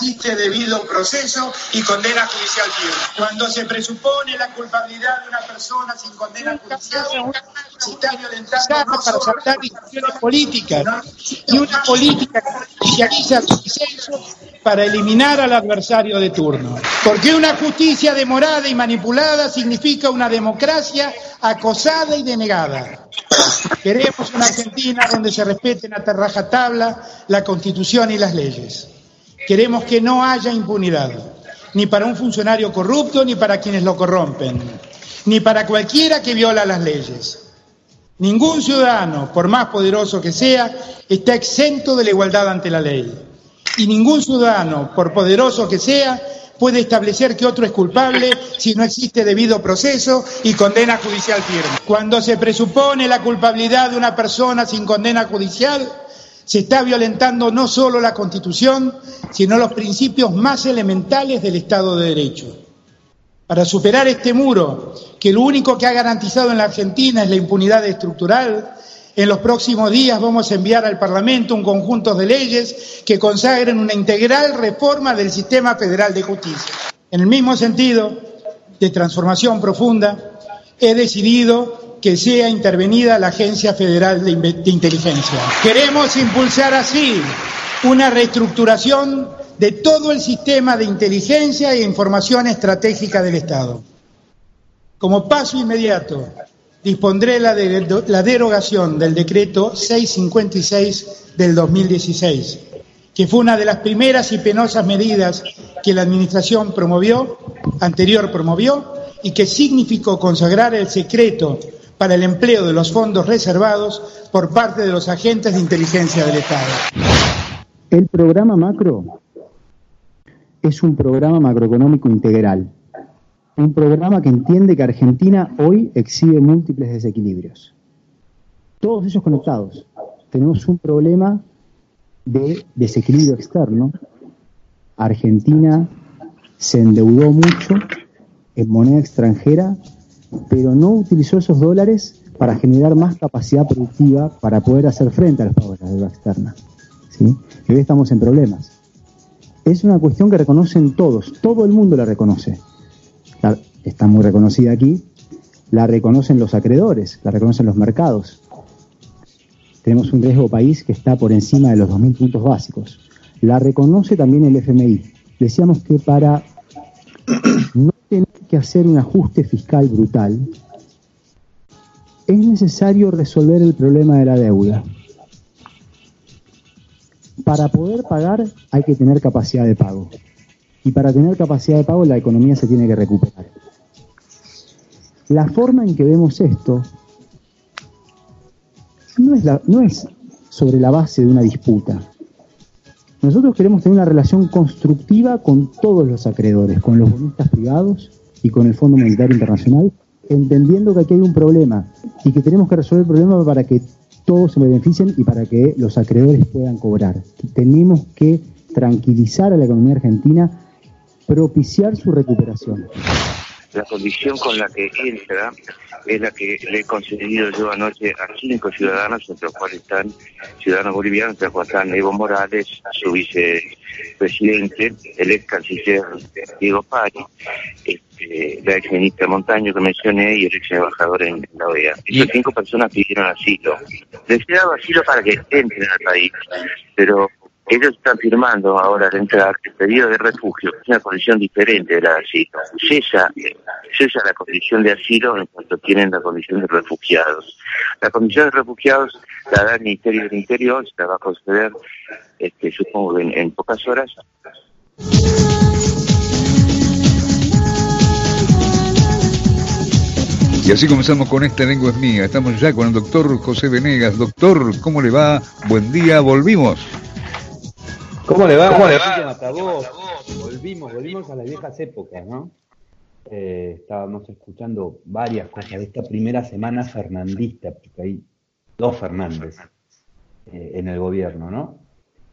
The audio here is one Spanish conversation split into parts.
existe debido proceso y condena judicial firme. Cuando se presupone la culpabilidad de una persona sin condena judicial, se está violentando no para saltar decisiones políticas y una política que judicializa el consenso para eliminar al adversario de turno. Porque una justicia demorada y manipulada significa una democracia acosada y denegada. Queremos una Argentina donde se respeten a rajatabla la Constitución y las leyes. Queremos que no haya impunidad, ni para un funcionario corrupto, ni para quienes lo corrompen, ni para cualquiera que viola las leyes. Ningún ciudadano, por más poderoso que sea, está exento de la igualdad ante la ley. Y ningún ciudadano, por poderoso que sea, puede establecer que otro es culpable si no existe debido proceso y condena judicial firme. Cuando se presupone la culpabilidad de una persona sin condena judicial, se está violentando no solo la Constitución, sino los principios más elementales del Estado de Derecho. Para superar este muro, que lo único que ha garantizado en la Argentina es la impunidad estructural, en los próximos días vamos a enviar al Parlamento un conjunto de leyes que consagren una integral reforma del sistema federal de justicia. En el mismo sentido de transformación profunda, he decidido que sea intervenida la Agencia Federal de, Inteligencia. Queremos impulsar así una reestructuración de todo el sistema de inteligencia e información estratégica del Estado. Como paso inmediato, dispondré la, la derogación del decreto 656 del 2016, que fue una de las primeras y penosas medidas que la Administración promovió, anterior promovió, y que significó consagrar el secreto para el empleo de los fondos reservados por parte de los agentes de inteligencia del Estado. El programa macro es un programa macroeconómico integral, un programa que entiende que Argentina hoy exhibe múltiples desequilibrios. Todos ellos conectados. Tenemos un problema de desequilibrio externo. Argentina se endeudó mucho en moneda extranjera, pero no utilizó esos dólares para generar más capacidad productiva para poder hacer frente a los pagos de la deuda externa. ¿sí? Y hoy estamos en problemas. Es una cuestión que reconocen todos, todo el mundo la reconoce. Está muy reconocida aquí, la reconocen los acreedores, la reconocen los mercados. Tenemos un riesgo país que está por encima de los 2.000 puntos básicos. La reconoce también el FMI. Decíamos que para no que hacer un ajuste fiscal brutal, es necesario resolver el problema de la deuda. Para poder pagar hay que tener capacidad de pago. Y para tener capacidad de pago la economía se tiene que recuperar. La forma en que vemos esto no es, no es sobre la base de una disputa. Nosotros queremos tener una relación constructiva con todos los acreedores, con los bonistas privados y con el Fondo Monetario Internacional, entendiendo que aquí hay un problema y que tenemos que resolver el problema para que todos se beneficien y para que los acreedores puedan cobrar. Tenemos que tranquilizar a la economía argentina, propiciar su recuperación. La condición con la que entra es la que le he concedido yo anoche a cinco ciudadanos, entre los cuales están ciudadanos bolivianos, entre los cuales están Evo Morales, su vicepresidente, el ex canciller Diego Pari, este, la ex ministra Montaño que mencioné y el ex embajador en la OEA. Esas cinco personas pidieron asilo. Les he dado asilo para que entren al país, pero ellos están firmando ahora al entrar el pedido de refugio, es una condición diferente de la de asilo. Cesa, cesa la condición de asilo en cuanto tienen la condición de refugiados. La condición de refugiados la da el Ministerio del Interior, se la va a conceder, este, supongo, en, en pocas horas. Y así comenzamos con esta lengua es mía. Estamos ya con el doctor José Venegas. Doctor, ¿cómo le va? Buen día, volvimos. ¿Cómo le va? ¿Cómo le va? Volvimos, volvimos a las viejas épocas, ¿no? Eh, estábamos escuchando varias cosas de esta primera semana fernandista, porque hay dos Fernández eh, en el gobierno, ¿no?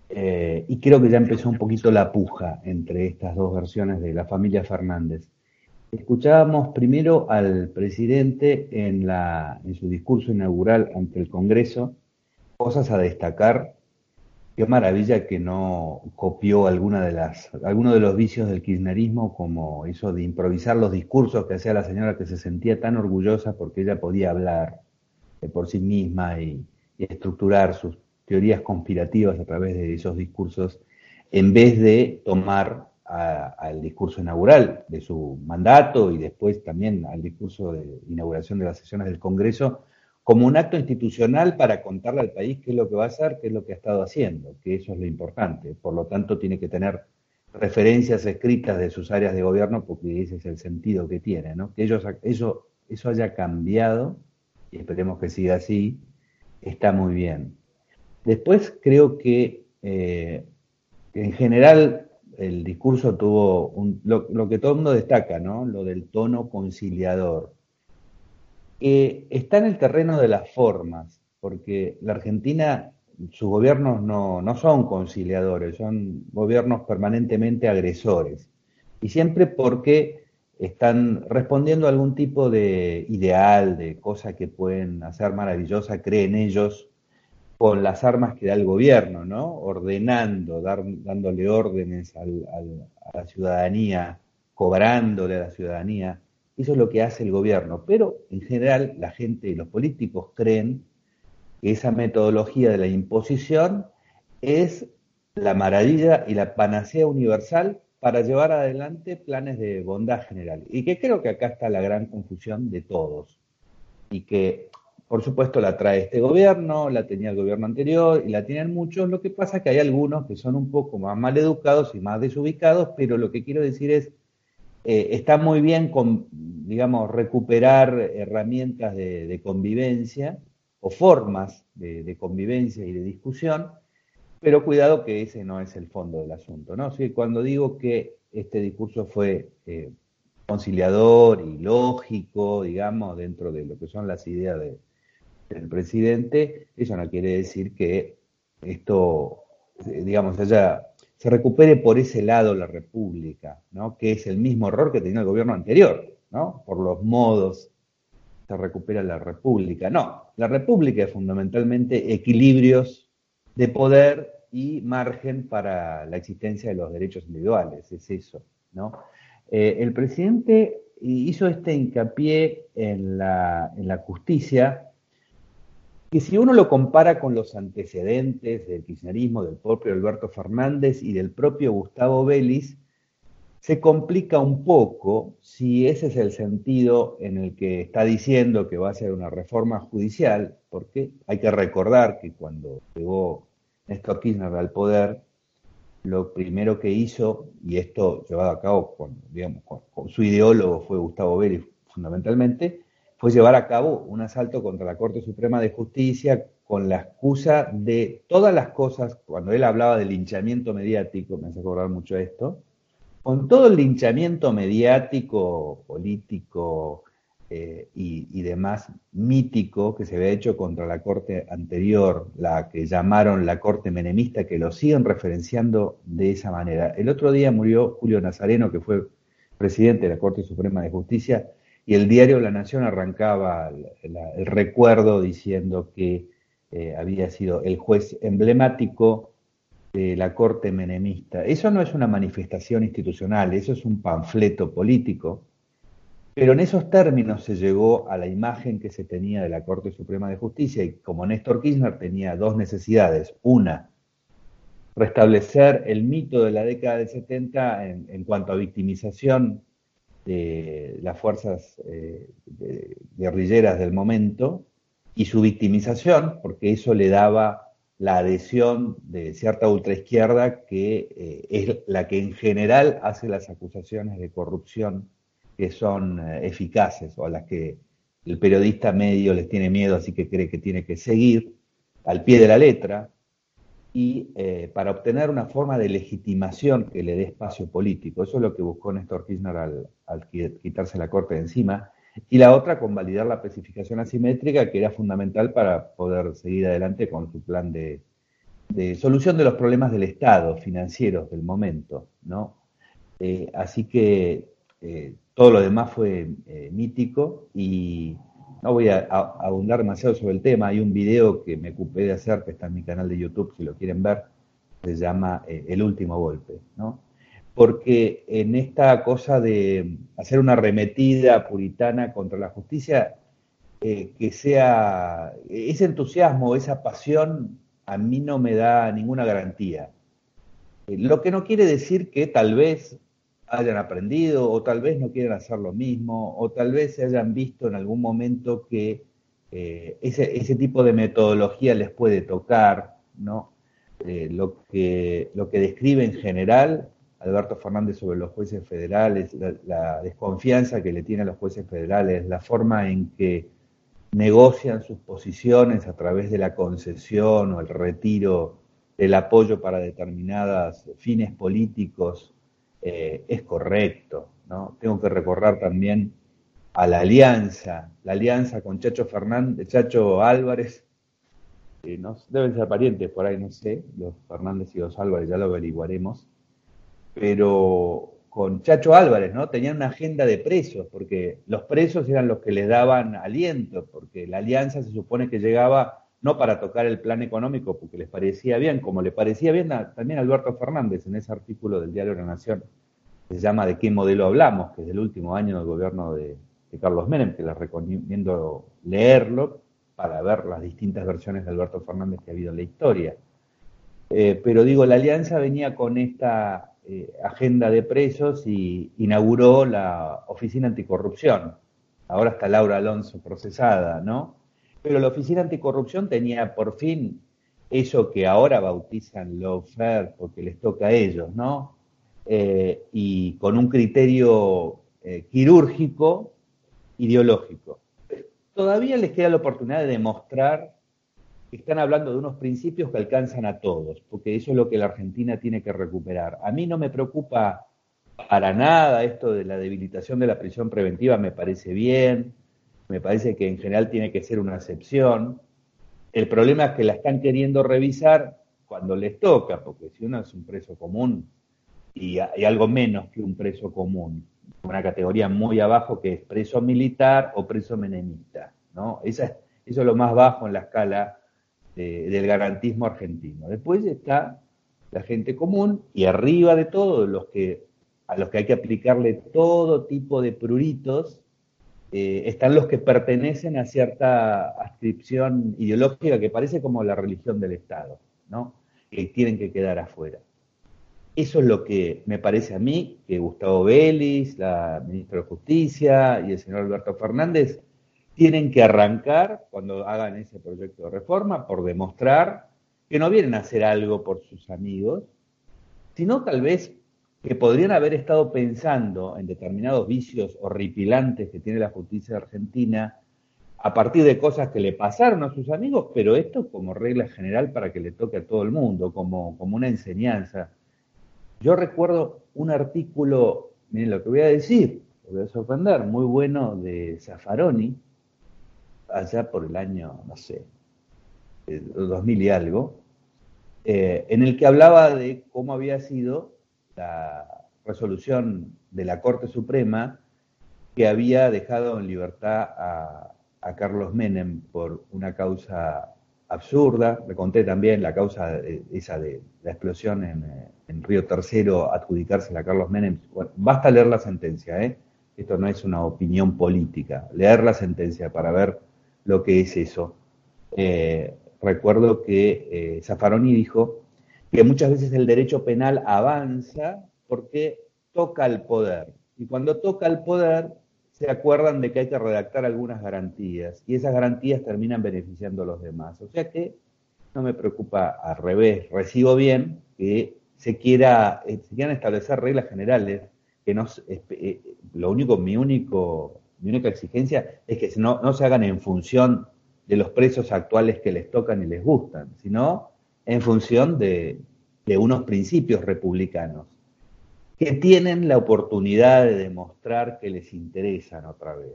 Eh, y creo que ya empezó un poquito la puja entre estas dos versiones de la familia Fernández. Escuchábamos primero al presidente en, la, en su discurso inaugural ante el Congreso, cosas a destacar. Qué maravilla que no copió alguna de las, alguno de los vicios del kirchnerismo, como eso de improvisar los discursos que hacía la señora que se sentía tan orgullosa porque ella podía hablar por sí misma y, y estructurar sus teorías conspirativas a través de esos discursos, en vez de tomar al discurso inaugural de su mandato y después también al discurso de inauguración de las sesiones del Congreso como un acto institucional para contarle al país qué es lo que va a hacer, qué es lo que ha estado haciendo, que eso es lo importante. Por lo tanto, tiene que tener referencias escritas de sus áreas de gobierno porque ese es el sentido que tiene, ¿no? Que ellos, eso, eso haya cambiado, y esperemos que siga así, está muy bien. Después creo que eh, en general el discurso tuvo lo, que todo el mundo destaca, ¿no? Lo del tono conciliador. Que está en el terreno de las formas, porque la Argentina, sus gobiernos no, no son conciliadores, son gobiernos permanentemente agresores. Y siempre porque están respondiendo a algún tipo de ideal, de cosa que pueden hacer maravillosa, creen ellos con las armas que da el gobierno, ¿no? Ordenando, dándole órdenes a la ciudadanía, cobrándole a la ciudadanía. Eso es lo que hace el gobierno. Pero en general la gente y los políticos creen que esa metodología de la imposición es la maravilla y la panacea universal para llevar adelante planes de bondad general. Y que creo que acá está la gran confusión de todos. Y que por supuesto la trae este gobierno, la tenía el gobierno anterior y la tienen muchos. Lo que pasa es que hay algunos que son un poco más mal educados y más desubicados, pero lo que quiero decir es, eh, está muy bien, con, digamos, recuperar herramientas de, convivencia o formas de, convivencia y de discusión, pero cuidado que ese no es el fondo del asunto. ¿no? cuando digo que este discurso fue eh, conciliador y lógico, digamos, dentro de lo que son las ideas de, el presidente, eso no quiere decir que esto, eh, digamos, haya, se recupere por ese lado la República, ¿no? que es el mismo error que tenía el gobierno anterior, ¿no? por los modos se recupera la República. No, la República es fundamentalmente equilibrios de poder y margen para la existencia de los derechos individuales, es eso. ¿no? Eh, el presidente hizo este hincapié en la, en la justicia que si uno lo compara con los antecedentes del kirchnerismo, del propio Alberto Fernández y del propio Gustavo Vélez, se complica un poco si ese es el sentido en el que está diciendo que va a ser una reforma judicial, porque hay que recordar que cuando llegó Néstor Kirchner al poder, lo primero que hizo, y esto llevado a cabo con, digamos, con su ideólogo fue Gustavo Vélez fundamentalmente, fue llevar a cabo un asalto contra la Corte Suprema de Justicia con la excusa de todas las cosas, cuando él hablaba del linchamiento mediático, me hace acordar mucho esto, con todo el linchamiento mediático, político eh, y, y, demás mítico que se había hecho contra la corte anterior, la que llamaron la corte menemista, que lo siguen referenciando de esa manera. El otro día murió Julio Nazareno, que fue presidente de la Corte Suprema de Justicia, y el diario La Nación arrancaba el, recuerdo diciendo que eh, había sido el juez emblemático de la corte menemista. Eso no es una manifestación institucional, eso es un panfleto político, pero en esos términos se llegó a la imagen que se tenía de la Corte Suprema de Justicia y como Néstor Kirchner tenía dos necesidades, una, restablecer el mito de la década del 70 en cuanto a victimización de las fuerzas eh, guerrilleras del momento y su victimización, porque eso le daba la adhesión de cierta ultraizquierda que eh, es la que en general hace las acusaciones de corrupción que son eh, eficaces o las que el periodista medio les tiene miedo, así que cree que tiene que seguir al pie de la letra, y eh, para obtener una forma de legitimación que le dé espacio político. Eso es lo que buscó Néstor Kirchner al, quitarse la corte de encima. Y la otra, con validar la especificación asimétrica, que era fundamental para poder seguir adelante con su plan de, solución de los problemas del Estado, financieros del momento. ¿no? Eh, así que eh, todo lo demás fue mítico y no voy a, abundar demasiado sobre el tema. Hay un video que me ocupé de hacer, que está en mi canal de YouTube, si lo quieren ver, se llama eh, El último golpe, ¿no? Porque en esta cosa de hacer una arremetida puritana contra la justicia, eh, que sea ese entusiasmo, esa pasión, a mí no me da ninguna garantía. Eh, lo que no quiere decir que tal vez hayan aprendido o tal vez no quieren hacer lo mismo o tal vez se hayan visto en algún momento que eh, ese, tipo de metodología les puede tocar, ¿no? Eh, lo, que, lo que describe en general Alberto Fernández sobre los jueces federales, la, desconfianza que le tiene a los jueces federales, la forma en que negocian sus posiciones a través de la concesión o el retiro del apoyo para determinados fines políticos eh, es correcto. ¿no? Tengo que recordar también a la alianza, la alianza con Chacho Fernández, Chacho Álvarez, deben ser parientes por ahí, no sé, los Fernández y los Álvarez, ya lo averiguaremos, pero con Chacho Álvarez, ¿no? Tenían una agenda de presos, porque los presos eran los que les daban aliento, porque la alianza se supone que llegaba no para tocar el plan económico, porque les parecía bien, como le parecía bien también a Alberto Fernández en ese artículo del diario La Nación, que se llama ¿De qué modelo hablamos?, que es del último año del gobierno de, Carlos Menem, que les recomiendo leerlo para ver las distintas versiones de Alberto Fernández que ha habido en la historia. Eh, pero digo, la alianza venía con esta eh, agenda de presos y inauguró la Oficina Anticorrupción. Ahora está Laura Alonso procesada, ¿no? Pero la Oficina Anticorrupción tenía por fin eso que ahora bautizan fair porque les toca a ellos, ¿no? Eh, y con un criterio eh, quirúrgico, ideológico. Todavía les queda la oportunidad de demostrar que están hablando de unos principios que alcanzan a todos, porque eso es lo que la Argentina tiene que recuperar. A mí no me preocupa para nada esto de la debilitación de la prisión preventiva, me parece bien, me parece que en general tiene que ser una excepción. El problema es que la están queriendo revisar cuando les toca, porque si uno es un preso común y hay algo menos que un preso común, una categoría muy abajo que es preso militar o preso menemista, ¿no? Esa, eso es lo más bajo en la escala del garantismo argentino. Después está la gente común y arriba de todo los que a los que hay que aplicarle todo tipo de pruritos eh, están los que pertenecen a cierta adscripción ideológica que parece como la religión del Estado, ¿no? que tienen que quedar afuera. Eso es lo que me parece a mí que Gustavo Vélez, la ministra de Justicia y el señor Alberto Fernández tienen que arrancar cuando hagan ese proyecto de reforma por demostrar que no vienen a hacer algo por sus amigos, sino tal vez que podrían haber estado pensando en determinados vicios horripilantes que tiene la justicia argentina a partir de cosas que le pasaron a sus amigos, pero esto como regla general para que le toque a todo el mundo, como, como una enseñanza. Yo recuerdo un artículo, miren lo que voy a decir, lo voy a sorprender, muy bueno de Zaffaroni, allá por el año, no sé, 2000 y algo, eh, en el que hablaba de cómo había sido la resolución de la Corte Suprema que había dejado en libertad a, Carlos Menem por una causa absurda. Le conté también la causa esa de la explosión en, Río Tercero, adjudicársela a Carlos Menem. basta leer la sentencia, ¿eh? Esto no es una opinión política. Leer la sentencia para ver lo que es eso. Eh, recuerdo que eh, Zaffaroni dijo que muchas veces el derecho penal avanza porque toca el poder. Y cuando toca el poder, se acuerdan de que hay que redactar algunas garantías y esas garantías terminan beneficiando a los demás. O sea que no me preocupa al revés, recibo bien que se, quiera, eh, se quieran establecer reglas generales, que no, eh, lo único, mi único, mi única exigencia es que no, no se hagan en función de los precios actuales que les tocan y les gustan, sino en función de, unos principios republicanos que tienen la oportunidad de demostrar que les interesan otra vez,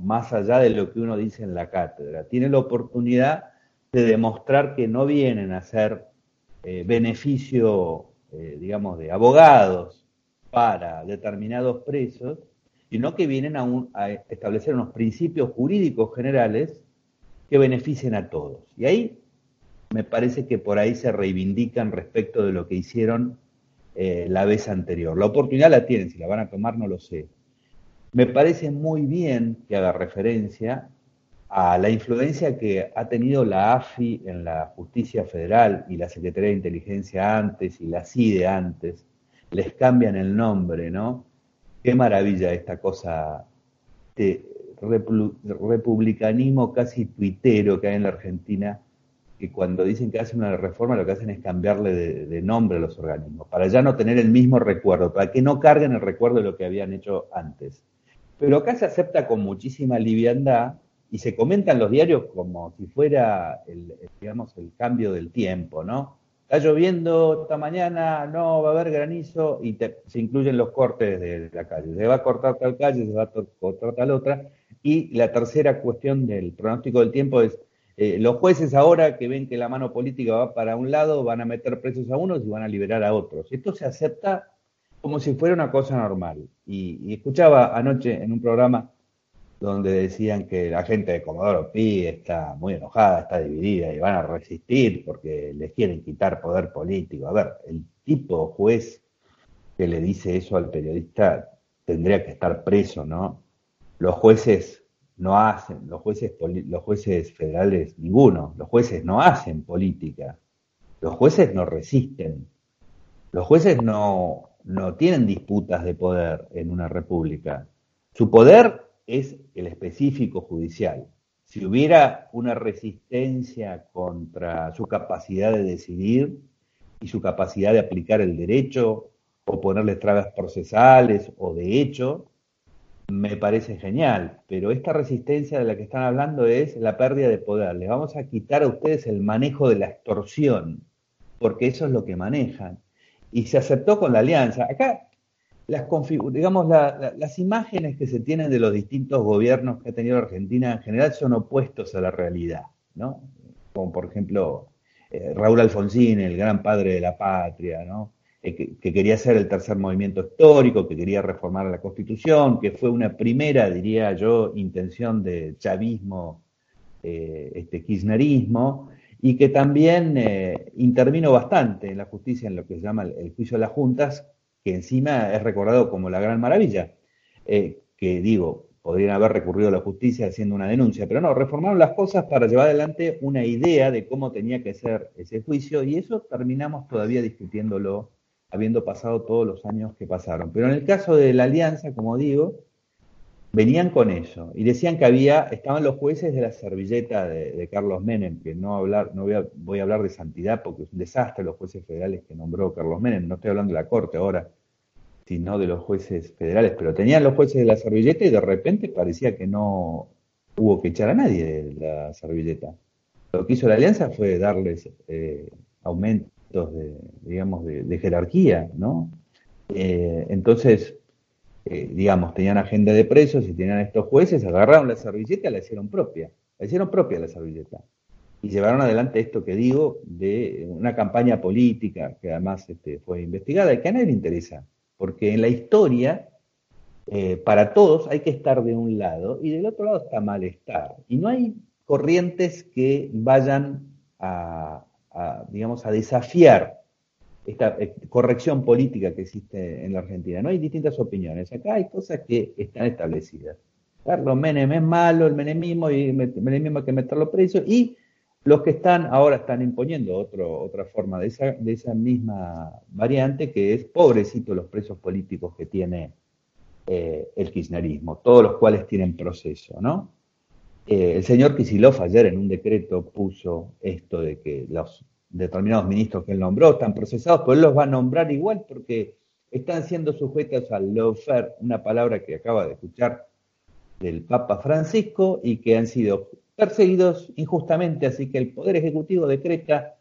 más allá de lo que uno dice en la cátedra. Tienen la oportunidad de demostrar que no vienen a ser eh, beneficio, eh, digamos, de abogados para determinados presos, sino que vienen a, a establecer unos principios jurídicos generales que beneficien a todos. Y ahí me parece que por ahí se reivindican respecto de lo que hicieron eh, la vez anterior. La oportunidad la tienen, si la van a tomar no lo sé. Me parece muy bien que haga referencia a la influencia que ha tenido la AFI en la justicia federal y la Secretaría de Inteligencia antes y la CIDE antes. Les cambian el nombre, ¿no? Qué maravilla esta cosa de republicanismo casi tuitero que hay en la Argentina que cuando dicen que hacen una reforma lo que hacen es cambiarle de, nombre a los organismos, para ya no tener el mismo recuerdo, para que no carguen el recuerdo de lo que habían hecho antes. Pero acá se acepta con muchísima liviandad y se comentan los diarios como si fuera el, digamos, el cambio del tiempo, ¿no? Está lloviendo esta mañana, no va a haber granizo y se incluyen los cortes de la calle. Se va a cortar tal calle, se va a cortar tal otra. Y la tercera cuestión del pronóstico del tiempo es eh, los jueces ahora que ven que la mano política va para un lado van a meter presos a unos y van a liberar a otros. Esto se acepta como si fuera una cosa normal. Y, escuchaba anoche en un programa donde decían que la gente de Comodoro Pi está muy enojada, está dividida y van a resistir porque les quieren quitar poder político. A ver, el tipo juez que le dice eso al periodista tendría que estar preso, ¿no? Los jueces no hacen, los jueces, los jueces federales, ninguno, los jueces no hacen política, los jueces no resisten, los jueces no, no tienen disputas de poder en una república. Su poder es el específico judicial. Si hubiera una resistencia contra su capacidad de decidir y su capacidad de aplicar el derecho o ponerle trabas procesales o de hecho, me parece genial, pero esta resistencia de la que están hablando es la pérdida de poder. Les vamos a quitar a ustedes el manejo de la extorsión, porque eso es lo que manejan. Y se aceptó con la alianza. Acá, las digamos, las imágenes que se tienen de los distintos gobiernos que ha tenido Argentina en general son opuestos a la realidad, ¿no? Como por ejemplo eh, Raúl Alfonsín, el gran padre de la patria, ¿no? Eh, que, quería ser el tercer movimiento histórico, que quería reformar la Constitución, que fue una primera, diría yo, intención de chavismo, eh, este kirchnerismo, y que también eh, intervino bastante en la justicia en lo que se llama el, juicio de las juntas, que encima es recordado como la gran maravilla, que digo, podrían haber recurrido a la justicia haciendo una denuncia, pero no, reformaron las cosas para llevar adelante una idea de cómo tenía que ser ese juicio y eso terminamos todavía discutiéndolo habiendo pasado todos los años que pasaron. Pero en el caso de la alianza, como digo, venían con eso y decían que había, estaban los jueces de la servilleta de, Carlos Menem, que no hablar, no voy a, voy a, hablar de santidad porque es un desastre los jueces federales que nombró Carlos Menem, no estoy hablando de la corte ahora, sino de los jueces federales, pero tenían los jueces de la servilleta y de repente parecía que no hubo que echar a nadie de la servilleta. Lo que hizo la alianza fue darles eh, aumento de, digamos, de, jerarquía, ¿no? Eh, entonces, eh, digamos, tenían agenda de presos y tenían estos jueces, agarraron la servilleta y la hicieron propia, la hicieron propia la servilleta. Y llevaron adelante esto que digo de una campaña política que además este, fue investigada y que a nadie le interesa, porque en la historia, eh, para todos hay que estar de un lado y del otro lado está malestar. Y no hay corrientes que vayan a, a, digamos, a desafiar esta eh, corrección política que existe en la Argentina. No hay distintas opiniones. Acá hay cosas que están establecidas. Carlos Menem es malo, el menemismo, y el menemismo hay que meterlo preso, y los que están ahora están imponiendo otro, otra forma de esa, de esa misma variante, que es pobrecito los presos políticos que tiene eh, el kirchnerismo, todos los cuales tienen proceso, ¿no? Eh, el señor Kisilov ayer en un decreto puso esto de que los determinados ministros que él nombró están procesados, pero él los va a nombrar igual porque están siendo sujetos al lawfare, una palabra que acaba de escuchar del Papa Francisco y que han sido perseguidos injustamente, así que el Poder Ejecutivo decreta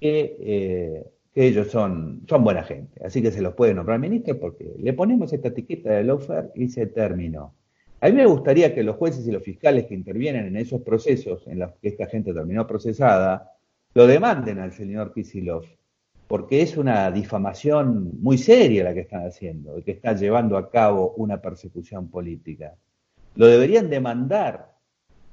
que, eh, ellos son, son buena gente, así que se los puede nombrar ministro porque le ponemos esta etiqueta de lawfare y se terminó. A mí me gustaría que los jueces y los fiscales que intervienen en esos procesos en los que esta gente terminó procesada, lo demanden al señor Kisilov, porque es una difamación muy seria la que están haciendo, que está llevando a cabo una persecución política. Lo deberían demandar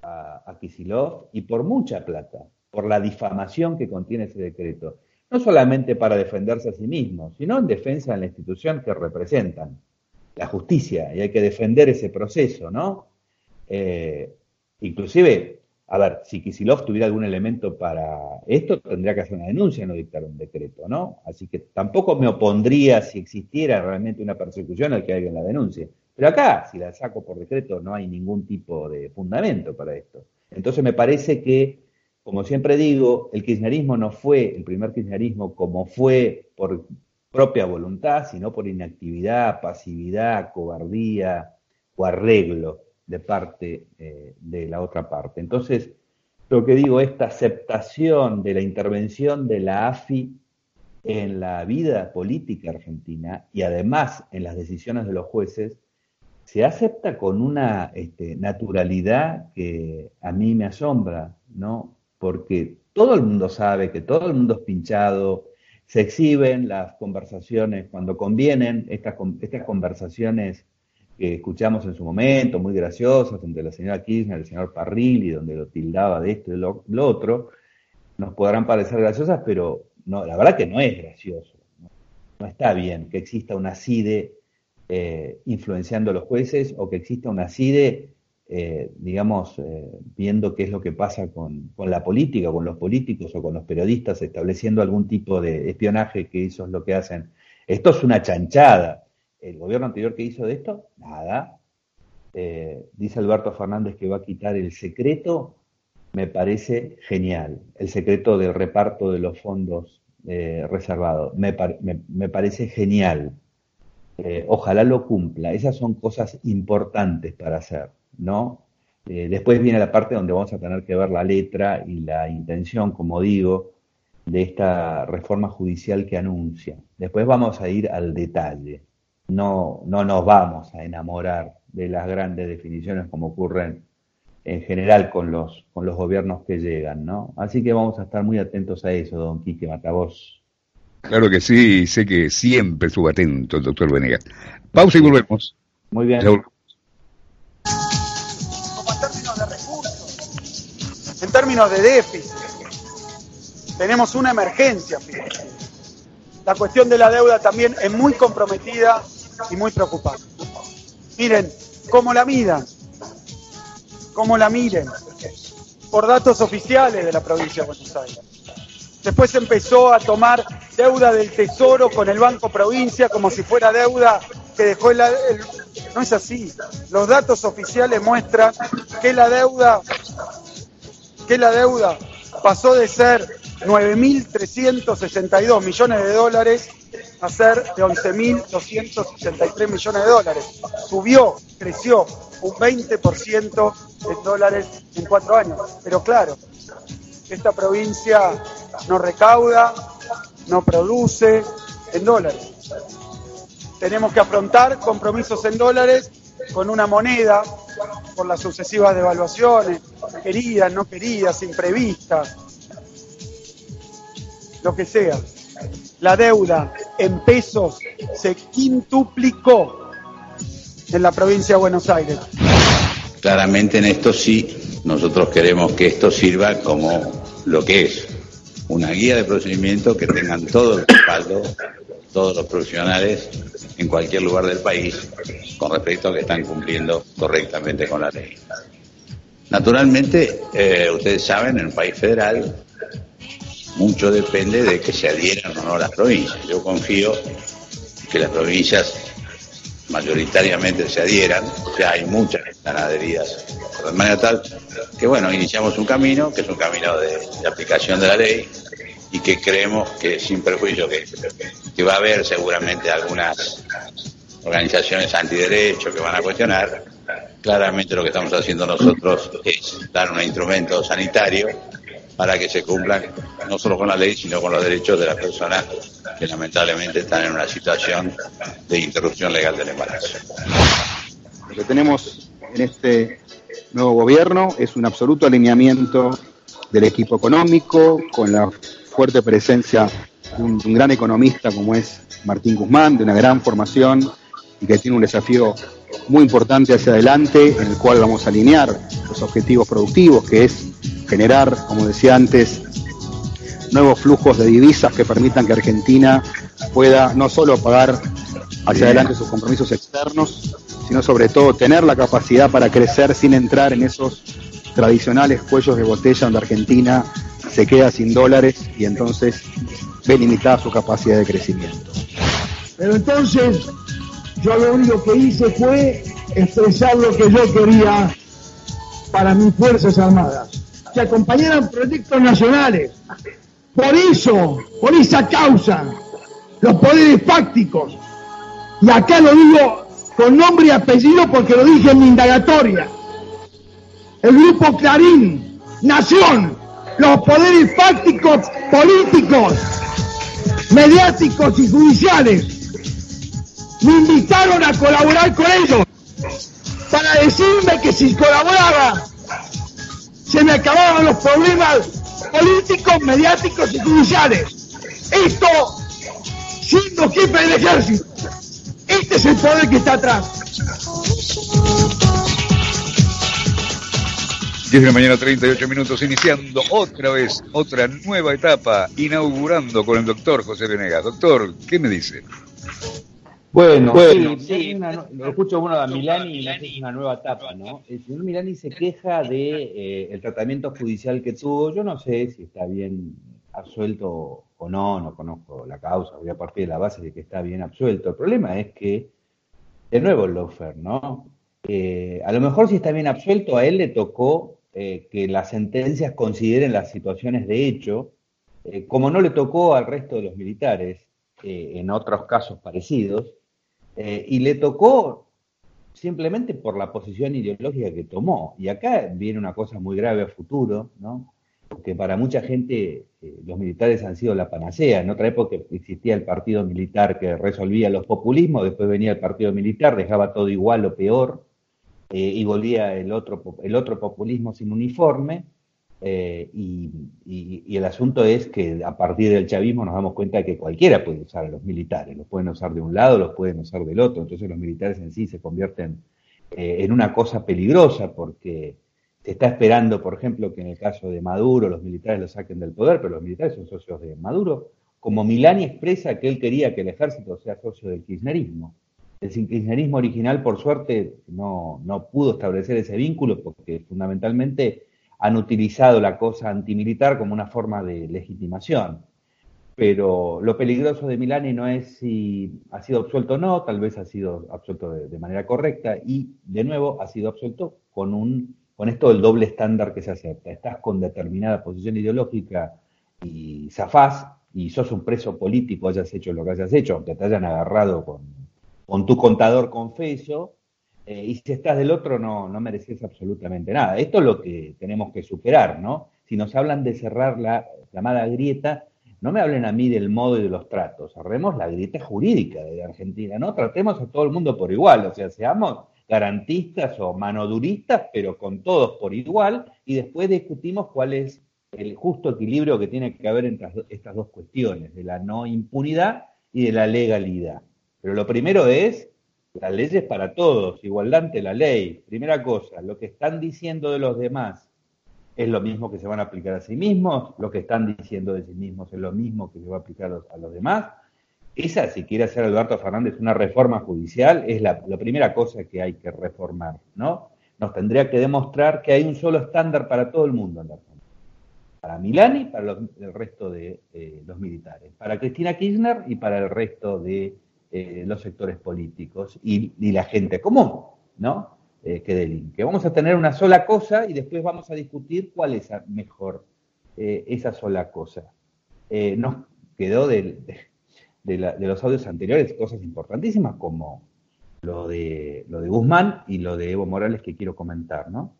a, a Kisilov y por mucha plata, por la difamación que contiene ese decreto. No solamente para defenderse a sí mismos, sino en defensa de la institución que representan, la justicia, y hay que defender ese proceso, ¿no? Eh, inclusive, a ver, si Kisilov tuviera algún elemento para esto, tendría que hacer una denuncia, no dictar un decreto, ¿no? Así que tampoco me opondría si existiera realmente una persecución al que alguien la denuncie. Pero acá, si la saco por decreto, no hay ningún tipo de fundamento para esto. Entonces me parece que, como siempre digo, el kirchnerismo no fue el primer kirchnerismo como fue por propia voluntad, sino por inactividad, pasividad, cobardía o arreglo de parte eh, de la otra parte. Entonces, lo que digo, esta aceptación de la intervención de la AFI en la vida política argentina y además en las decisiones de los jueces, se acepta con una este, naturalidad que a mí me asombra, ¿no? Porque todo el mundo sabe que todo el mundo es pinchado, se exhiben las conversaciones cuando convienen, estas, estas conversaciones que escuchamos en su momento, muy graciosas, entre la señora Kirchner y el señor Parrilli, donde lo tildaba de esto y lo, otro, nos podrán parecer graciosas, pero no, la verdad que no es gracioso. No, está bien que exista una CIDE eh, influenciando a los jueces o que exista una CIDE, eh, digamos, eh, viendo qué es lo que pasa con, con, la política, con los políticos o con los periodistas, estableciendo algún tipo de espionaje, que eso es lo que hacen. Esto es una chanchada. El gobierno anterior que hizo de esto, nada. dice Alberto Fernández que va a quitar el secreto, me parece genial. El secreto del reparto de los fondos reservados, me, me, me parece genial eh, ojalá lo cumpla. Esas son cosas importantes para hacer, ¿no? Eh, después viene la parte donde vamos a tener que ver la letra y la intención, como digo, de esta reforma judicial que anuncia. Después vamos a ir al detalle. No, no nos vamos a enamorar de las grandes definiciones como ocurren en general con los, con los gobiernos que llegan, ¿no? Así que vamos a estar muy atentos a eso, don Quique Matavos. Claro que sí, sé que siempre estuvo atento el doctor Venegas. Pausa y volvemos. Muy bien. Términos de déficit, tenemos una emergencia. La cuestión de la deuda también es muy comprometida y muy preocupante. Miren, cómo la miran, cómo la miren, por datos oficiales de la provincia de Buenos Aires. Después empezó a tomar deuda del Tesoro con el Banco Provincia como si fuera deuda que dejó el, no es así. Los datos oficiales muestran que la deuda que la deuda pasó de ser 9.362 millones de dólares a ser de 11.263 millones de dólares. Subió, creció un 20% en dólares en cuatro años. Pero claro, esta provincia no recauda, no produce en dólares. Tenemos que afrontar compromisos en dólares con una moneda por las sucesivas devaluaciones, queridas, no queridas, imprevistas, lo que sea. La deuda en pesos se quintuplicó en la provincia de Buenos Aires. Claramente en esto sí, nosotros queremos que esto sirva como lo que es una guía de procedimiento que tengan todo el respaldo, todos los profesionales en cualquier lugar del país con respecto a que están cumpliendo correctamente con la ley. Naturalmente, eh, ustedes saben, en un país federal mucho depende de que se adhieran o no las provincias. Yo confío que las provincias mayoritariamente se adhieran, ya hay muchas que están adheridas, de manera tal que bueno, iniciamos un camino, que es un camino de, aplicación de la ley, y que creemos que sin perjuicio que, que va a haber seguramente algunas organizaciones antiderechos que van a cuestionar, Claramente lo que estamos haciendo nosotros es dar un instrumento sanitario para que se cumplan no solo con la ley, sino con los derechos de las personas que lamentablemente están en una situación de interrupción legal del embarazo. Lo que tenemos en este nuevo gobierno es un absoluto alineamiento del equipo económico, con la fuerte presencia de un, gran economista como es Martín Guzmán, de una gran formación y que tiene un desafío muy importante hacia adelante, en el cual vamos a alinear los objetivos productivos, que es generar, como decía antes, nuevos flujos de divisas que permitan que Argentina pueda no solo pagar hacia adelante sus compromisos externos, sino sobre todo tener la capacidad para crecer sin entrar en esos tradicionales cuellos de botella donde Argentina se queda sin dólares y entonces ve limitada su capacidad de crecimiento. Pero entonces yo lo único que hice fue expresar lo que yo quería para mis Fuerzas Armadas, que acompañaran proyectos nacionales. Por eso, por esa causa, los poderes fácticos, y acá lo digo con nombre y apellido porque lo dije en mi indagatoria, el grupo Clarín, Nación, los poderes fácticos políticos, mediáticos y judiciales me invitaron a colaborar con ellos para decirme que si colaboraba se me acababan los problemas políticos, mediáticos y judiciales. Esto siendo jefe del ejército. Este es el poder que está atrás. 10 de la mañana, 38 minutos, iniciando otra vez, otra nueva etapa, inaugurando con el doctor José Venegas. Doctor, ¿qué me dice? Bueno, bueno sí, lo escucho uno de Milani y es una nueva etapa, ¿no? El señor Milani se queja de eh, el tratamiento judicial que tuvo. Yo no sé si está bien absuelto o no, no conozco la causa, voy a partir de la base de que está bien absuelto. El problema es que, de nuevo, el lofer, ¿no? Eh, a lo mejor si está bien absuelto, a él le tocó eh, que las sentencias consideren las situaciones de hecho, eh, como no le tocó al resto de los militares eh, en otros casos parecidos, y le tocó simplemente por la posición ideológica que tomó. Y acá viene una cosa muy grave a futuro, ¿no? porque para mucha gente los militares han sido la panacea. En otra época existía el partido militar que resolvía los populismos, después venía el partido militar, dejaba todo igual o peor, y volvía el otro, el otro populismo sin uniforme. Eh, y, el asunto es que a partir del chavismo nos damos cuenta de que cualquiera puede usar a los militares, los pueden usar de un lado, los pueden usar del otro, entonces los militares en sí se convierten eh, en una cosa peligrosa porque se está esperando, por ejemplo, que en el caso de Maduro los militares lo saquen del poder, pero los militares son socios de Maduro, como Milani expresa que él quería que el ejército sea socio del kirchnerismo. El kirchnerismo original, por suerte, no, no pudo establecer ese vínculo porque fundamentalmente han utilizado la cosa antimilitar como una forma de legitimación. Pero lo peligroso de Milani no es si ha sido absuelto o no, tal vez ha sido absuelto de, manera correcta y, de nuevo, ha sido absuelto con, un, con esto del doble estándar que se acepta. Estás con determinada posición ideológica y zafás y sos un preso político, hayas hecho lo que hayas hecho, aunque te hayan agarrado con con tu contador confeso, eh, y si estás del otro no, no mereces absolutamente nada. Esto es lo que tenemos que superar, ¿no? Si nos hablan de cerrar la llamada grieta, no me hablen a mí del modo y de los tratos, cerremos la grieta jurídica de Argentina, ¿no? Tratemos a todo el mundo por igual, o sea, seamos garantistas o manoduristas, pero con todos por igual, y después discutimos cuál es el justo equilibrio que tiene que haber entre estas dos cuestiones, de la no impunidad y de la legalidad. Pero lo primero es las leyes para todos, igualdad ante la ley. Primera cosa, lo que están diciendo de los demás es lo mismo que se van a aplicar a sí mismos, lo que están diciendo de sí mismos es lo mismo que se va a aplicar a los, demás. Esa, si quiere hacer Alberto Fernández una reforma judicial, es la, primera cosa que hay que reformar, ¿no? Nos tendría que demostrar que hay un solo estándar para todo el mundo en la Para Milani y para el resto de eh, los militares. Para Cristina Kirchner y para el resto de eh, los sectores políticos y, la gente común, ¿no? Eh, que delinque. Vamos a tener una sola cosa y después vamos a discutir cuál es mejor eh, esa sola cosa. nos quedó de, los audios anteriores cosas importantísimas como lo de, lo de Guzmán y lo de Evo Morales que quiero comentar, ¿no?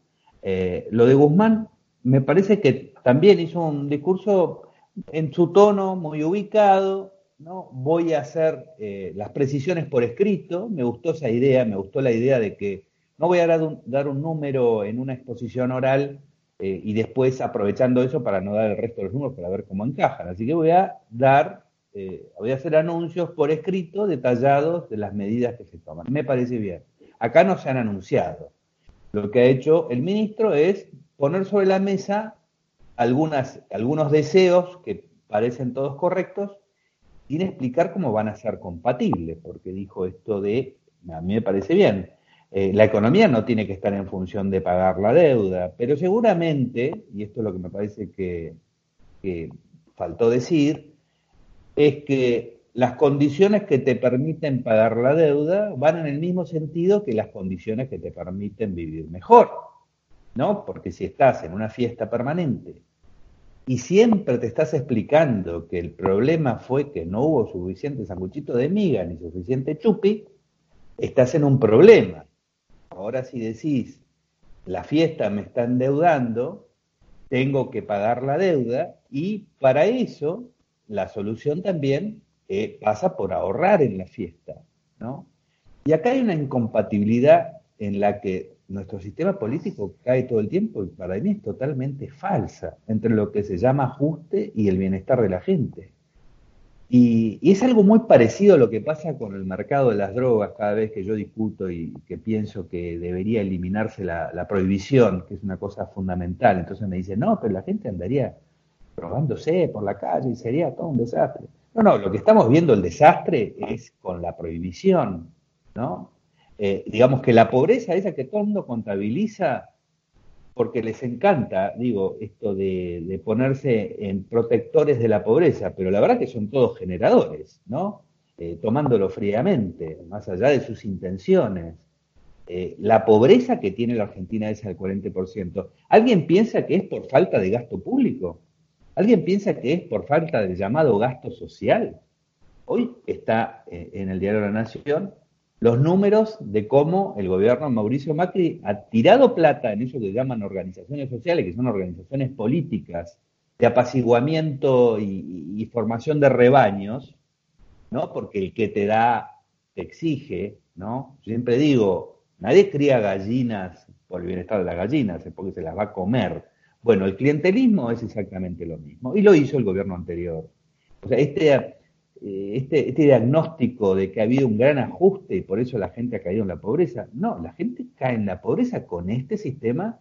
Lo de Guzmán me parece que también hizo un discurso en su tono muy ubicado, ¿no? Voy a hacer eh, las precisiones por escrito, me gustó esa idea, me gustó la idea de que no voy a dar un, número en una exposición oral eh, y después aprovechando eso para no dar el resto de los números para ver cómo encajan. Así que voy a dar, eh, voy a hacer anuncios por escrito detallados de las medidas que se toman. Me parece bien. Acá no se han anunciado. Lo que ha hecho el ministro es poner sobre la mesa algunos deseos que parecen todos correctos sin explicar cómo van a ser compatibles, porque dijo esto de, a mí me parece bien, eh, la economía no tiene que estar en función de pagar la deuda, pero seguramente, y esto es lo que me parece que, que faltó decir, es que las condiciones que te permiten pagar la deuda van en el mismo sentido que las condiciones que te permiten vivir mejor, ¿no? Porque si estás en una fiesta permanente y siempre te estás explicando que el problema fue que no hubo suficiente sanguchito de miga ni suficiente chupi, estás en un problema. Ahora si decís, la fiesta me está endeudando, tengo que pagar la deuda y para eso la solución también eh, pasa por ahorrar en la fiesta, ¿no? Y acá hay una incompatibilidad en la que nuestro sistema político cae todo el tiempo y para mí es totalmente falsa entre lo que se llama ajuste y el bienestar de la gente. Y, es algo muy parecido a lo que pasa con el mercado de las drogas cada vez que yo discuto y que pienso que debería eliminarse la, prohibición, que es una cosa fundamental. Entonces me dicen, no, pero la gente andaría probándose por la calle y sería todo un desastre. No, no, lo que estamos viendo el desastre es con la prohibición, ¿no? Eh, digamos que la pobreza esa que todo el mundo contabiliza porque les encanta, digo, esto de, ponerse en protectores de la pobreza, pero la verdad que son todos generadores, ¿no? Eh, tomándolo fríamente, más allá de sus intenciones. Eh, la pobreza que tiene la Argentina es al 40%. ¿Alguien piensa que es por falta de gasto público? ¿Alguien piensa que es por falta del llamado gasto social? Hoy está en el diario La Nación los números de cómo el gobierno Mauricio Macri ha tirado plata en eso que llaman organizaciones sociales, que son organizaciones políticas de apaciguamiento y, formación de rebaños, ¿no? Porque el que te da te exige, ¿no? siempre digo, nadie cría gallinas por el bienestar de las gallinas, es porque se las va a comer. Bueno, el clientelismo es exactamente lo mismo, y lo hizo el gobierno anterior. O sea, este este, este, diagnóstico de que ha habido un gran ajuste y por eso la gente ha caído en la pobreza. No, la gente cae en la pobreza con este sistema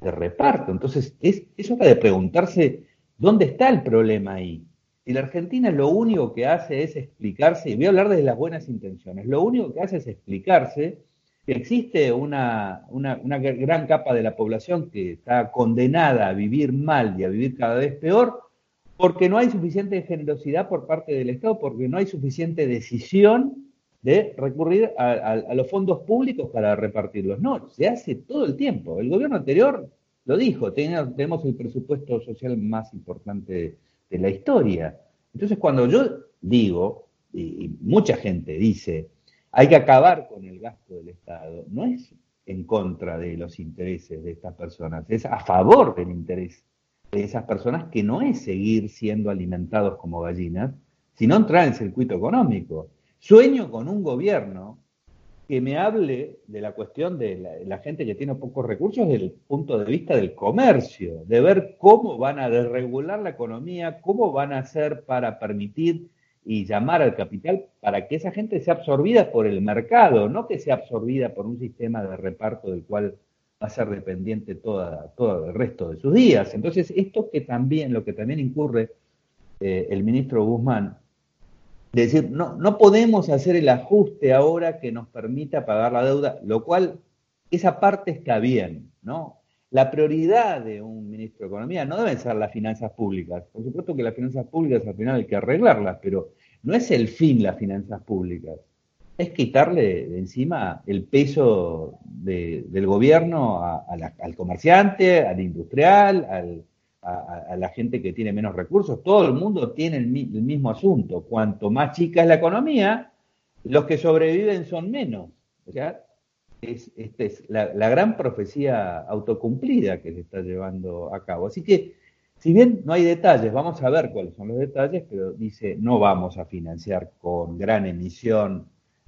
de reparto. Entonces, es, es hora de preguntarse dónde está el problema ahí. Si la Argentina lo único que hace es explicarse, y voy a hablar desde las buenas intenciones, lo único que hace es explicarse que existe una, una gran capa de la población que está condenada a vivir mal y a vivir cada vez peor, porque no hay suficiente generosidad por parte del Estado, porque no hay suficiente decisión de recurrir a, los fondos públicos para repartirlos. No, se hace todo el tiempo. El gobierno anterior lo dijo, tenemos el presupuesto social más importante de la historia. Entonces, cuando yo digo, y mucha gente dice, hay que acabar con el gasto del Estado, no es en contra de los intereses de estas personas, es a favor del interés de esas personas que no es seguir siendo alimentados como gallinas, sino entrar en circuito económico. Sueño con un gobierno que me hable de la cuestión de la, gente que tiene pocos recursos desde el punto de vista del comercio, de ver cómo van a desregular la economía, cómo van a hacer para permitir y llamar al capital para que esa gente sea absorbida por el mercado, no que sea absorbida por un sistema de reparto del cual va a ser dependiente toda, todo el resto de sus días. Entonces, esto que también, lo que también incurre eh, el ministro Guzmán, de decir, no, no podemos hacer el ajuste ahora que nos permita pagar la deuda, lo cual esa parte está bien, ¿no? La prioridad de un ministro de Economía no deben ser las finanzas públicas. Por supuesto que las finanzas públicas al final hay que arreglarlas, pero no es el fin las finanzas públicas es quitarle de encima el peso del gobierno al comerciante, al industrial, a, la gente que tiene menos recursos. Todo el mundo tiene el, mismo asunto. Cuanto más chica es la economía, los que sobreviven son menos. O sea, es, esta es la, la, gran profecía autocumplida que se está llevando a cabo. Así que, si bien no hay detalles, vamos a ver cuáles son los detalles, pero dice, no vamos a financiar con gran emisión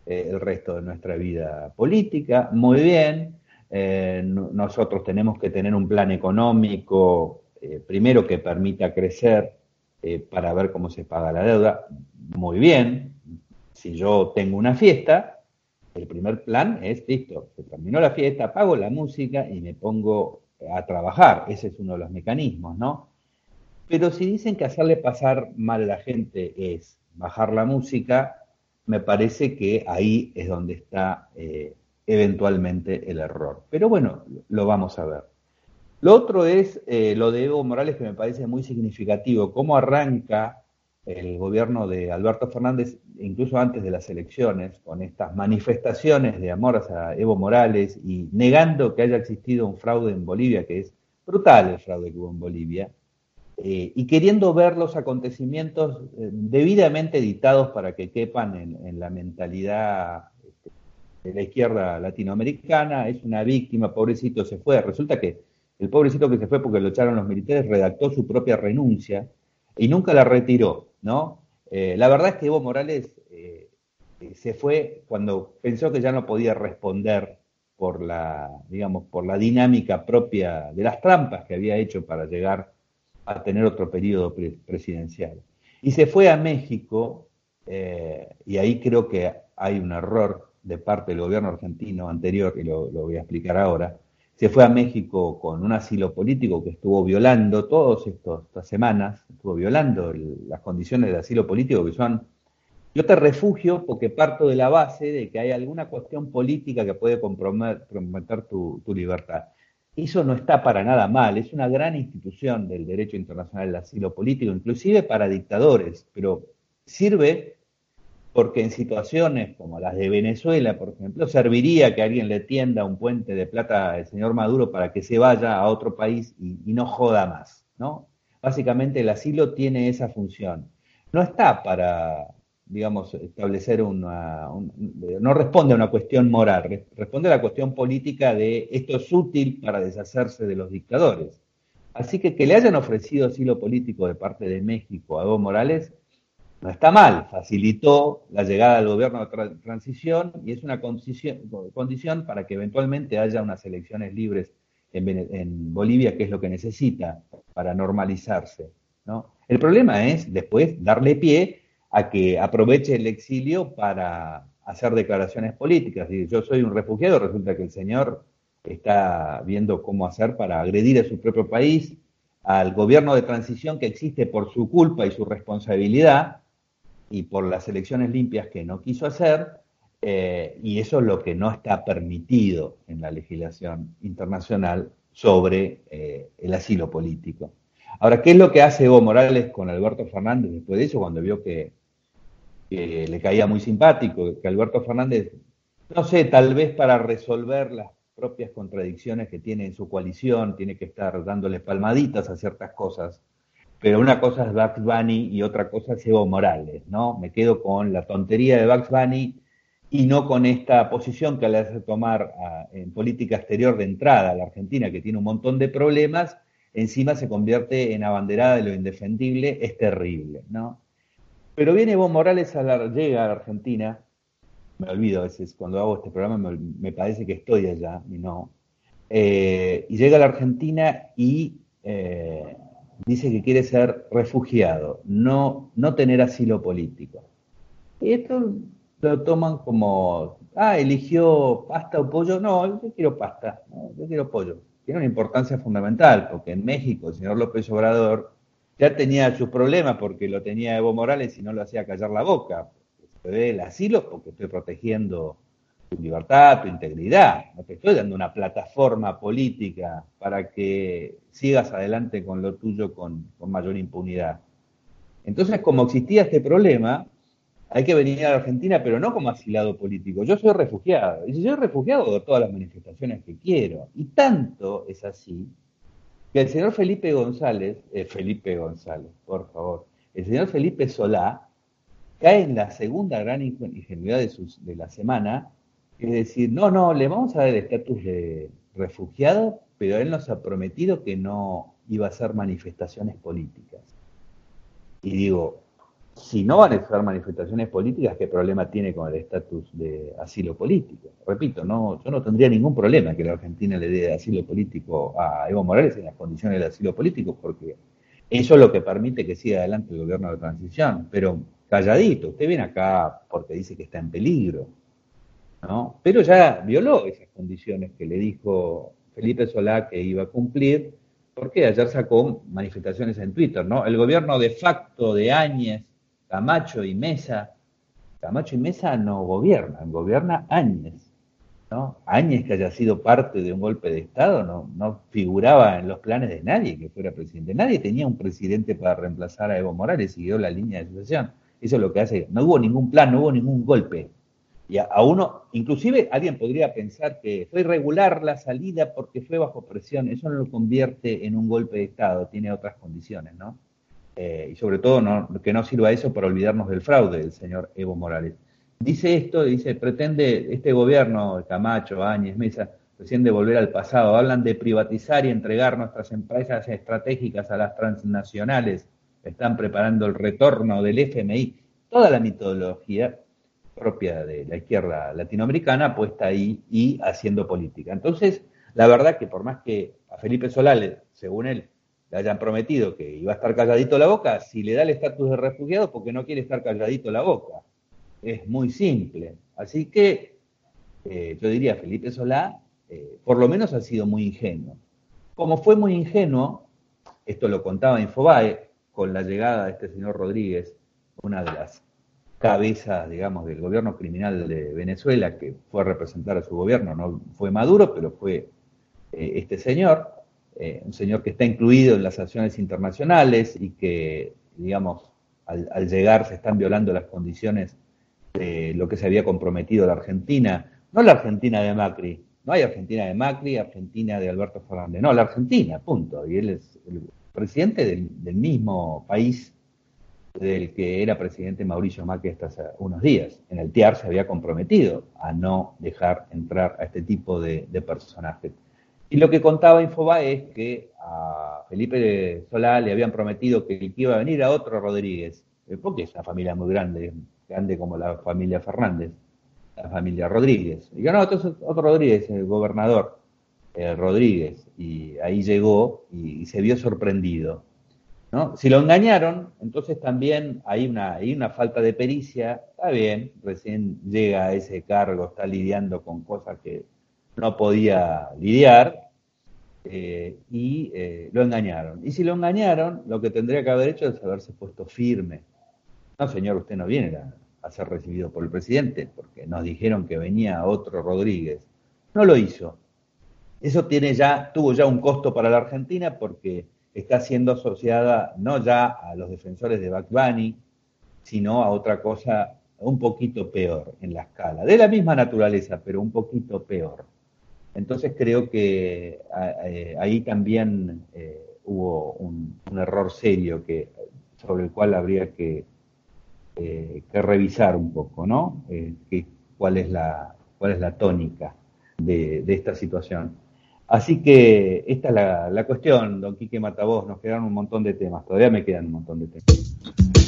eh, el resto de nuestra vida política. Muy bien, eh, nosotros tenemos que tener un plan económico, eh, primero que permita crecer para ver cómo se paga la deuda. Muy bien, si yo tengo una fiesta, el primer plan es, listo, se terminó la fiesta, pago la música y me pongo a trabajar. Ese es uno de los mecanismos, ¿no? Pero si dicen que hacerle pasar mal a la gente es bajar la música, me parece que ahí es donde está eventualmente el error. Pero bueno, lo vamos a ver. Lo otro es eh, lo de Evo Morales, que me parece muy significativo, cómo arranca el gobierno de Alberto Fernández, incluso antes de las elecciones, con estas manifestaciones de amor a Evo Morales y negando que haya existido un fraude en Bolivia, que es brutal el fraude que hubo en Bolivia, eh, y queriendo ver los acontecimientos eh, debidamente editados para que quepan en la mentalidad de la izquierda latinoamericana, es una víctima, pobrecito se fue. Resulta que el pobrecito que se fue porque lo echaron los militares redactó su propia renuncia y nunca la retiró, ¿no? Eh, la verdad es que Evo Morales se fue cuando pensó que ya no podía responder por la, digamos, por la dinámica propia de las trampas que había hecho para llegar a tener otro periodo presidencial. Y se fue a México, eh, y ahí creo que hay un error de parte del gobierno argentino anterior, y lo, voy a explicar ahora, se fue a México con un asilo político que estuvo violando todas estas semanas, estuvo violando las condiciones de asilo político que son, yo te refugio porque parto de la base de que hay alguna cuestión política que puede comprometer, tu libertad. Eso no está para nada mal, es una gran institución del derecho internacional del asilo político, inclusive para dictadores, pero sirve porque en situaciones como las de Venezuela, por ejemplo, serviría que alguien le tienda un puente de plata al señor Maduro para que se vaya a otro país y, no joda más, ¿no? Básicamente el asilo tiene esa función. No está para, digamos, establecer una... no responde a una cuestión moral, responde a la cuestión política de esto es útil para deshacerse de los dictadores. Así que que le hayan ofrecido asilo político de parte de México a Evo Morales no está mal, facilitó la llegada del gobierno de transición y es una condición para que eventualmente haya unas elecciones libres en, Bolivia, que es lo que necesita para normalizarse. ¿no? El problema es después darle pie a que aproveche el exilio para hacer declaraciones políticas. Y yo soy un refugiado, resulta que el señor está viendo cómo hacer para agredir a su propio país, al gobierno de transición que existe por su culpa y su responsabilidad, y por las elecciones limpias que no quiso hacer, eh, y eso es lo que no está permitido en la legislación internacional sobre eh, el asilo político. Ahora, ¿qué es lo que hace Evo Morales con Alberto Fernández después de eso, cuando vio que, le caía muy simpático, que Alberto Fernández, no sé, tal vez para resolver las propias contradicciones que tiene en su coalición, tiene que estar dándole palmaditas a ciertas cosas, pero una cosa es Bugs Bunny y otra cosa es Evo Morales, ¿no? Me quedo con la tontería de Bugs Bunny y no con esta posición que le hace tomar en política exterior de entrada a la Argentina, que tiene un montón de problemas, encima se convierte en abanderada de lo indefendible, es terrible, ¿no? Pero viene Evo Morales, llega a la Argentina, me olvido a veces cuando hago este programa, me, parece que estoy allá y no, eh, y llega a la Argentina y... Eh, dice que quiere ser refugiado, no, no tener asilo político. Y esto lo toman como, ah, eligió pasta o pollo. No, yo quiero pasta, yo quiero pollo. Tiene una importancia fundamental, porque en México el señor López Obrador ya tenía sus problemas porque lo tenía Evo Morales y no lo hacía callar la boca. Se ve el asilo porque estoy protegiendo tu libertad, tu integridad. No te estoy dando una plataforma política para que sigas adelante con lo tuyo con, mayor impunidad. Entonces, como existía este problema, hay que venir a la Argentina, pero no como asilado político. Yo soy refugiado. Y si soy refugiado, de todas las manifestaciones que quiero. Y tanto es así que el señor Felipe González, eh, Felipe González, por favor, el señor Felipe Solá cae en la segunda gran ingenuidad de, la semana Es decir, no, no, le vamos a dar el estatus de refugiado, pero él nos ha prometido que no iba a hacer manifestaciones políticas. Y digo, si no van a hacer manifestaciones políticas, ¿qué problema tiene con el estatus de asilo político? Repito, no, yo no tendría ningún problema que la Argentina le dé asilo político a Evo Morales en las condiciones del asilo político, porque eso es lo que permite que siga adelante el gobierno de transición. Pero calladito, usted viene acá porque dice que está en peligro, ¿no? Pero ya violó esas condiciones que le dijo Felipe Solá que iba a cumplir, porque ayer sacó manifestaciones en Twitter, ¿no? El gobierno de facto de Áñez, Camacho y Mesa, Camacho y Mesa no gobiernan, gobierna Áñez. ¿no? Áñez, que haya sido parte de un golpe de Estado, no, figuraba en los planes de nadie que fuera presidente. Nadie tenía un presidente para reemplazar a Evo Morales, siguió la línea de sucesión. Eso es lo que hace. No hubo ningún plan, no hubo ningún golpe. Y a, uno, inclusive alguien podría pensar que fue irregular la salida porque fue bajo presión. Eso no lo convierte en un golpe de Estado, tiene otras condiciones, ¿no? Eh, y sobre todo no, que no sirva eso para olvidarnos del fraude del señor Evo Morales. Dice esto, dice, pretende este gobierno, Camacho, Áñez, Mesa, pretende volver al pasado. Hablan de privatizar y entregar nuestras empresas estratégicas a las transnacionales están preparando el retorno del FMI, toda la metodología propia de la izquierda latinoamericana puesta ahí y haciendo política. Entonces, la verdad que por más que a Felipe Solales, según él, le hayan prometido que iba a estar calladito la boca, si le da el estatus de refugiado, porque no quiere estar calladito la boca. Es muy simple. Así que eh, yo diría, Felipe Solá, eh, por lo menos ha sido muy ingenuo. Como fue muy ingenuo, esto lo contaba Infobae, con la llegada de este señor Rodríguez, una de las cabezas, digamos, del gobierno criminal de Venezuela, que fue a representar a su gobierno, no fue Maduro, pero fue eh, este señor, eh, un señor que está incluido en las acciones internacionales y que, digamos, al, al, llegar se están violando las condiciones de lo que se había comprometido la Argentina, no la Argentina de Macri, no hay Argentina de Macri, Argentina de Alberto Fernández, no, la Argentina, punto. Y él es el presidente del, mismo país del que era presidente Mauricio Macri hasta hace unos días. En el TIAR se había comprometido a no dejar entrar a este tipo de, personajes. Y lo que contaba Infobae es que a Felipe Solá le habían prometido que iba a venir a otro Rodríguez, eh, porque es una familia muy grande, grande como la familia Fernández, la familia Rodríguez. Y yo, no, entonces otro Rodríguez, el gobernador. Rodríguez, y ahí llegó y, se vio sorprendido. ¿no? Si lo engañaron, entonces también hay una, hay una falta de pericia, está bien, recién llega a ese cargo, está lidiando con cosas que no podía lidiar, eh, y eh, lo engañaron. Y si lo engañaron, lo que tendría que haber hecho es haberse puesto firme. No, señor, usted no viene a, ser recibido por el presidente, porque nos dijeron que venía otro Rodríguez. No lo hizo. Eso tiene ya, tuvo ya un costo para la Argentina porque está siendo asociada no ya a los defensores de Bunny, sino a otra cosa un poquito peor en la escala, de la misma naturaleza, pero un poquito peor. Entonces creo que eh, ahí también eh, hubo un, error serio que, sobre el cual habría que, eh, que revisar un poco, ¿no? cuál, es la, cuál es la tónica de esta situación. Así que esta es la, cuestión, don Quique Matavoz, nos quedan un montón de temas, todavía me quedan un montón de temas.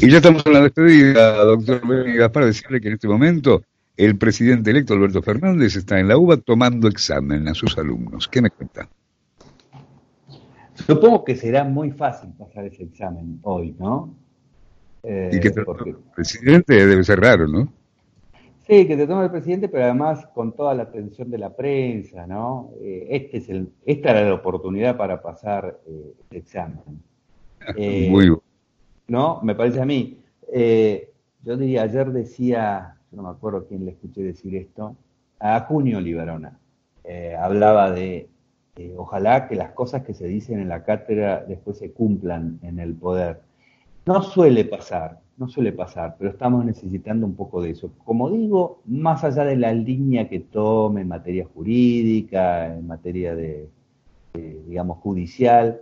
Y ya estamos en la despedida, doctor Venegas, para decirle que en este momento el presidente electo Alberto Fernández está en la UBA tomando examen a sus alumnos. ¿Qué me cuenta? Supongo que será muy fácil pasar ese examen hoy, ¿no? y que el eh, presidente debe ser raro, ¿no? Sí, que te toma el presidente, pero además con toda la atención de la prensa, ¿no? Eh, este es el, esta era la oportunidad para pasar eh, el examen. Eh, Muy bueno. ¿No? Me parece a mí. yo diría, ayer decía, yo no me acuerdo quién le escuché decir esto, a Junio Liberona. hablaba de, ojalá que las cosas que se dicen en la cátedra después se cumplan en el poder. No suele pasar, no suele pasar, pero estamos necesitando un poco de eso. Como digo, más allá de la línea que tome en materia jurídica, en materia de, digamos, judicial,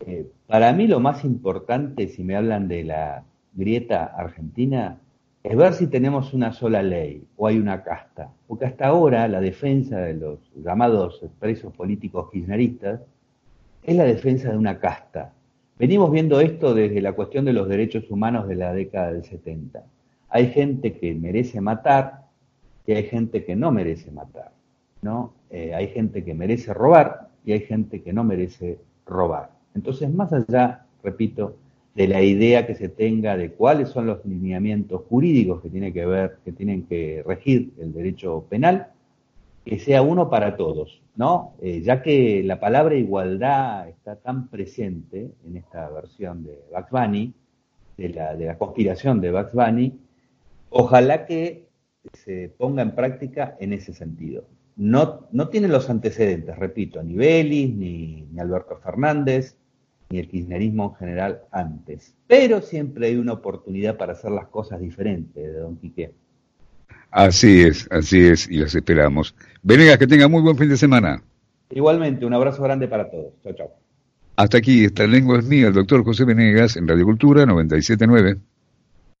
eh, para mí lo más importante, si me hablan de la grieta argentina, es ver si tenemos una sola ley o hay una casta. Porque hasta ahora la defensa de los llamados presos políticos kirchneristas es la defensa de una casta. Venimos viendo esto desde la cuestión de los derechos humanos de la década del 70. Hay gente que merece matar y hay gente que no merece matar. ¿no? Eh, hay gente que merece robar y hay gente que no merece robar. Entonces, más allá, repito, de la idea que se tenga de cuáles son los lineamientos jurídicos que tiene que ver, que tienen que regir el derecho penal, que sea uno para todos, ¿no? Eh, ya que la palabra igualdad está tan presente en esta versión de Bugs de la, de la conspiración de Bugs ojalá que se ponga en práctica en ese sentido. No, no tiene los antecedentes, repito, ni ni, ni Alberto Fernández, ni el kirchnerismo en general antes. Pero siempre hay una oportunidad para hacer las cosas diferentes, de Don Quique. Así es, así es, y las esperamos. Venegas, que tenga muy buen fin de semana. Igualmente, un abrazo grande para todos. Chao, chao. Hasta aquí, esta lengua es mía, el doctor José Venegas, en Radio Cultura 979.